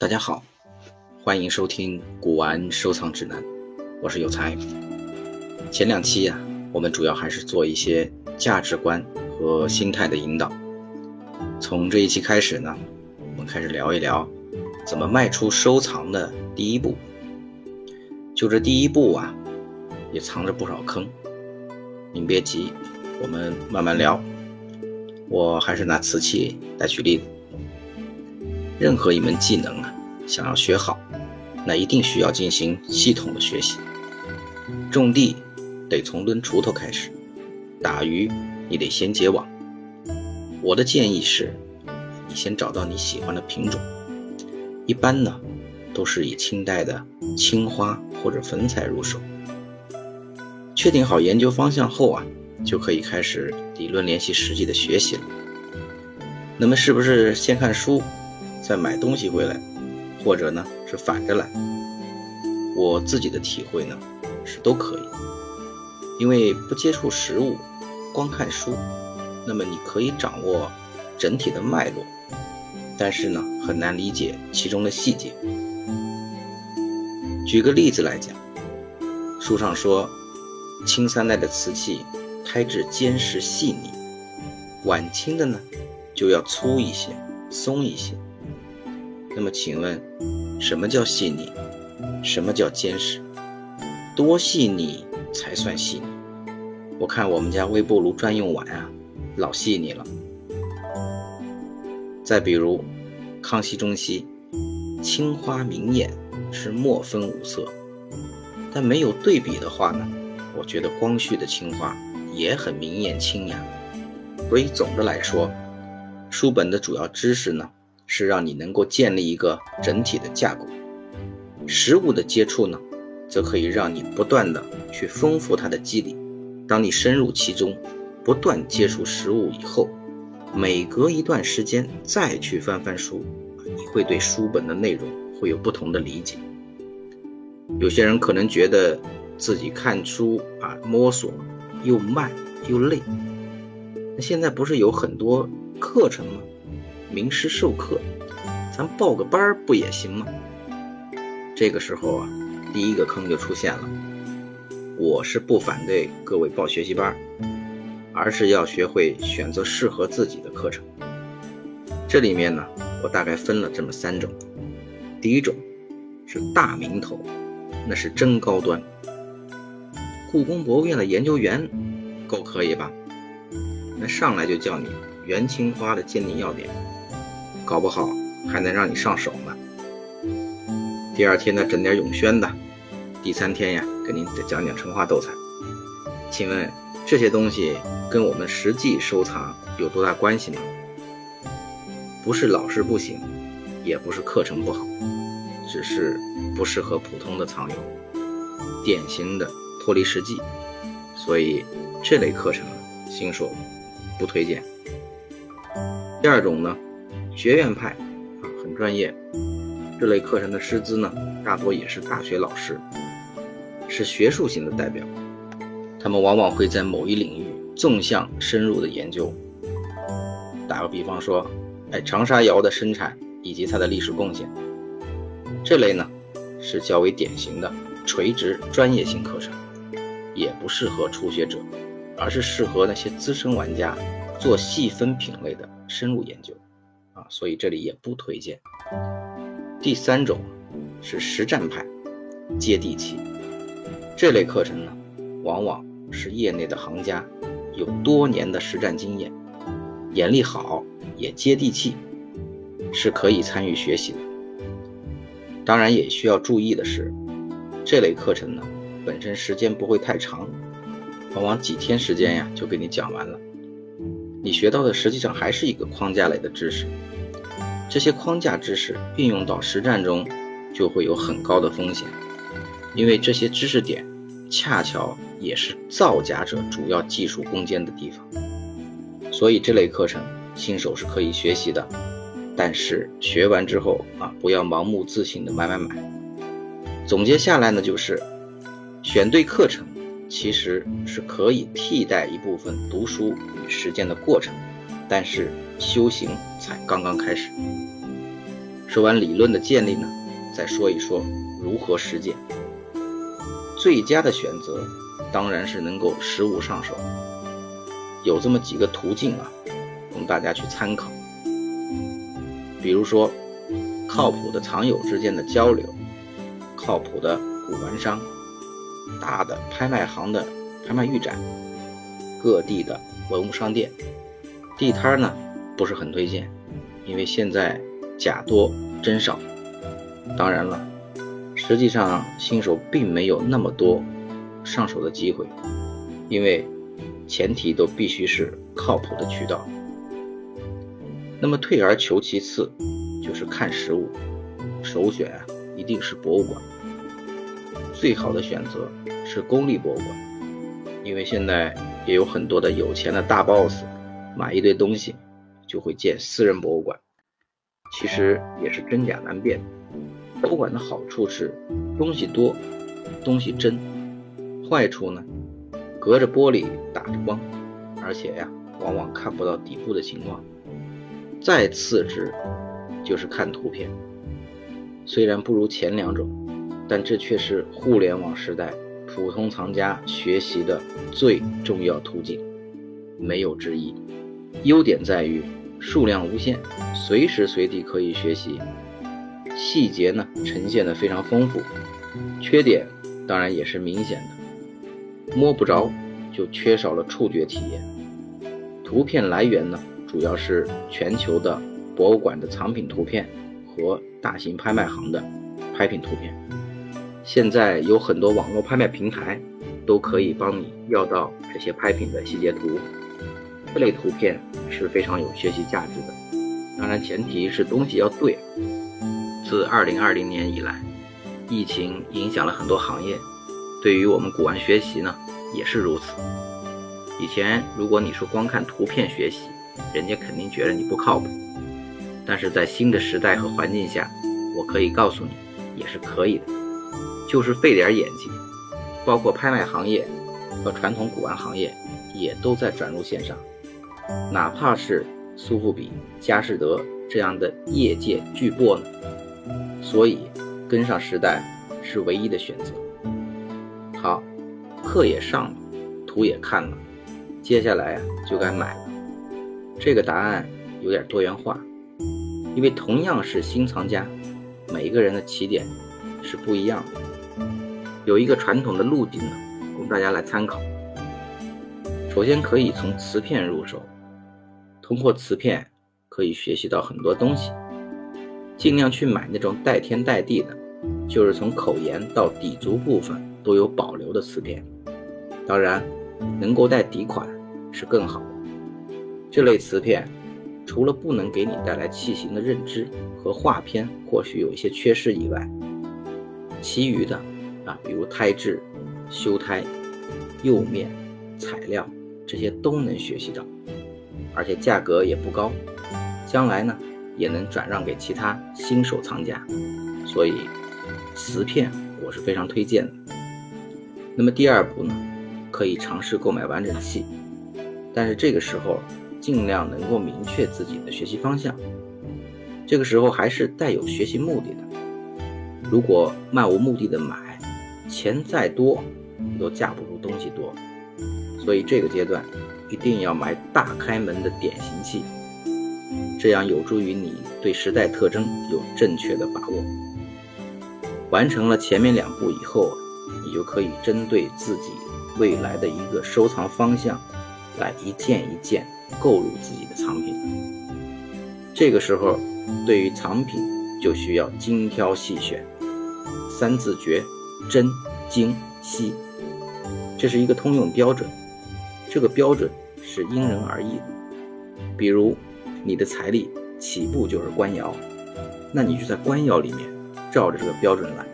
大家好，欢迎收听《古玩收藏指南》，我是有才。前两期呀，我们主要还是做一些价值观和心态的引导。从这一期开始呢，我们开始聊一聊怎么迈出收藏的第一步。就这第一步啊，也藏着不少坑。您别急，我们慢慢聊。我还是拿瓷器来举例子。任何一门技能，想要学好，那一定需要进行系统的学习。种地得从抡锄头开始，打鱼你得先结网。我的建议是，你先找到你喜欢的品种，一般呢都是以清代的青花或者粉彩入手。确定好研究方向后啊，就可以开始理论联系实际的学习了。那么是不是先看书？再买东西回来，或者呢是反着来。我自己的体会呢是都可以，因为不接触实物，光看书，那么你可以掌握整体的脉络，但是呢很难理解其中的细节。举个例子来讲，书上说清三代的瓷器胎质坚实细腻，晚清的呢就要粗一些、松一些。那么请问，什么叫细腻？什么叫坚实？多细腻才算细腻？我看我们家微波炉专用碗啊，老细腻了。再比如，康熙、中期，青花明艳是墨分五色，但没有对比的话呢，我觉得光绪的青花也很明艳清雅。所以总的来说，书本的主要知识呢。是让你能够建立一个整体的架构，实物的接触呢，则可以让你不断的去丰富它的肌理。当你深入其中，不断接触实物以后，每隔一段时间再去翻翻书，你会对书本的内容会有不同的理解。有些人可能觉得自己看书啊摸索又慢又累，那现在不是有很多课程吗？名师授课，咱报个班儿不也行吗？这个时候啊，第一个坑就出现了。我是不反对各位报学习班，而是要学会选择适合自己的课程。这里面呢，我大概分了这么三种。第一种是大名头，那是真高端。故宫博物院的研究员，够可以吧？那上来就叫你元青花的鉴定要点。搞不好还能让你上手呢。第二天呢，整点永宣的；第三天呀，给您再讲讲成化斗彩。请问这些东西跟我们实际收藏有多大关系呢？不是老师不行，也不是课程不好，只是不适合普通的藏友，典型的脱离实际。所以这类课程新手不推荐。第二种呢？学院派啊，很专业。这类课程的师资呢，大多也是大学老师，是学术型的代表。他们往往会在某一领域纵向深入的研究。打个比方说，哎，长沙窑的生产以及它的历史贡献，这类呢是较为典型的垂直专业性课程，也不适合初学者，而是适合那些资深玩家做细分品类的深入研究。所以这里也不推荐。第三种是实战派，接地气。这类课程呢，往往是业内的行家，有多年的实战经验，眼力好，也接地气，是可以参与学习的。当然也需要注意的是，这类课程呢，本身时间不会太长，往往几天时间呀就给你讲完了。你学到的实际上还是一个框架类的知识，这些框架知识运用到实战中，就会有很高的风险，因为这些知识点恰巧也是造假者主要技术攻坚的地方。所以这类课程新手是可以学习的，但是学完之后啊，不要盲目自信的买买买。总结下来呢，就是选对课程。其实是可以替代一部分读书与实践的过程，但是修行才刚刚开始。说完理论的建立呢，再说一说如何实践。最佳的选择当然是能够实物上手，有这么几个途径啊，供大家去参考。比如说，靠谱的藏友之间的交流，靠谱的古玩商，大的拍卖行的拍卖预展，各地的文物商店，地摊呢不是很推荐，因为现在假多真少。当然了。实际上，新手并没有那么多上手的机会，因为前提都必须是靠谱的渠道。那么退而求其次，就是看实物，首选啊一定是博物馆。最好的选择是公立博物馆，因为现在也有很多的有钱的大 boss，买一堆东西就会建私人博物馆，其实也是真假难辨。博物馆的好处是东西多，东西真；坏处呢，隔着玻璃打着光，而且呀，往往看不到底部的情况。再次之，就是看图片。虽然不如前两种，但这却是互联网时代普通藏家学习的最重要途径，没有之一。优点在于数量无限，随时随地可以学习。细节呢呈现的非常丰富，缺点当然也是明显的，摸不着就缺少了触觉体验。图片来源呢主要是全球的博物馆的藏品图片和大型拍卖行的拍品图片。现在有很多网络拍卖平台都可以帮你要到这些拍品的细节图，这类图片是非常有学习价值的。当然前提是东西要对。自二零二零年以来，疫情影响了很多行业，对于我们古玩学习呢也是如此。以前如果你说光看图片学习，人家肯定觉得你不靠谱。但是在新的时代和环境下，我可以告诉你，也是可以的，就是费点眼睛。包括拍卖行业和传统古玩行业也都在转入线上，哪怕是苏富比、佳士得这样的业界巨擘呢。所以，跟上时代是唯一的选择。好，课也上了，图也看了，接下来啊就该买了。这个答案有点多元化，因为同样是新藏家，每一个人的起点是不一样的。有一个传统的路径呢，供大家来参考。首先可以从瓷片入手，通过瓷片可以学习到很多东西。尽量去买那种带天带地的，就是从口沿到底足部分都有保留的瓷片。当然，能够带底款是更好的。这类瓷片除了不能给你带来器型的认知和画片或许有一些缺失以外，其余的啊，比如胎质、修胎、釉面、材料这些都能学习到，而且价格也不高。将来呢？也能转让给其他新手藏家，所以瓷片我是非常推荐的。那么第二步呢，可以尝试购买完整器，但是这个时候尽量能够明确自己的学习方向。这个时候还是带有学习目的的。如果漫无目的的买，钱再多都架不住东西多，所以这个阶段一定要买大开门的典型器。这样有助于你对时代特征有正确的把握。完成了前面两步以后，你就可以针对自己未来的一个收藏方向，来一件一件购入自己的藏品。这个时候，对于藏品就需要精挑细选，三字诀：真、精、细，这是一个通用标准。这个标准是因人而异，比如。你的财力起步就是官窑，那你就在官窑里面照着这个标准来。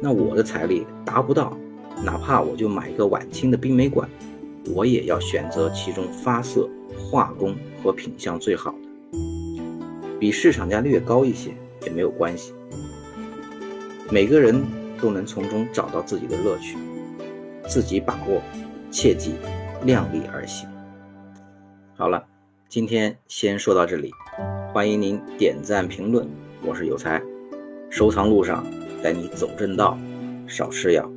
那我的财力达不到，哪怕我就买一个晚清的冰美馆，我也要选择其中发色、画工和品相最好的，比市场价略高一些也没有关系。每个人都能从中找到自己的乐趣，自己把握，切记量力而行。好了。今天先说到这里，欢迎您点赞评论，我是有才，收藏路上带你走正道，少吃药。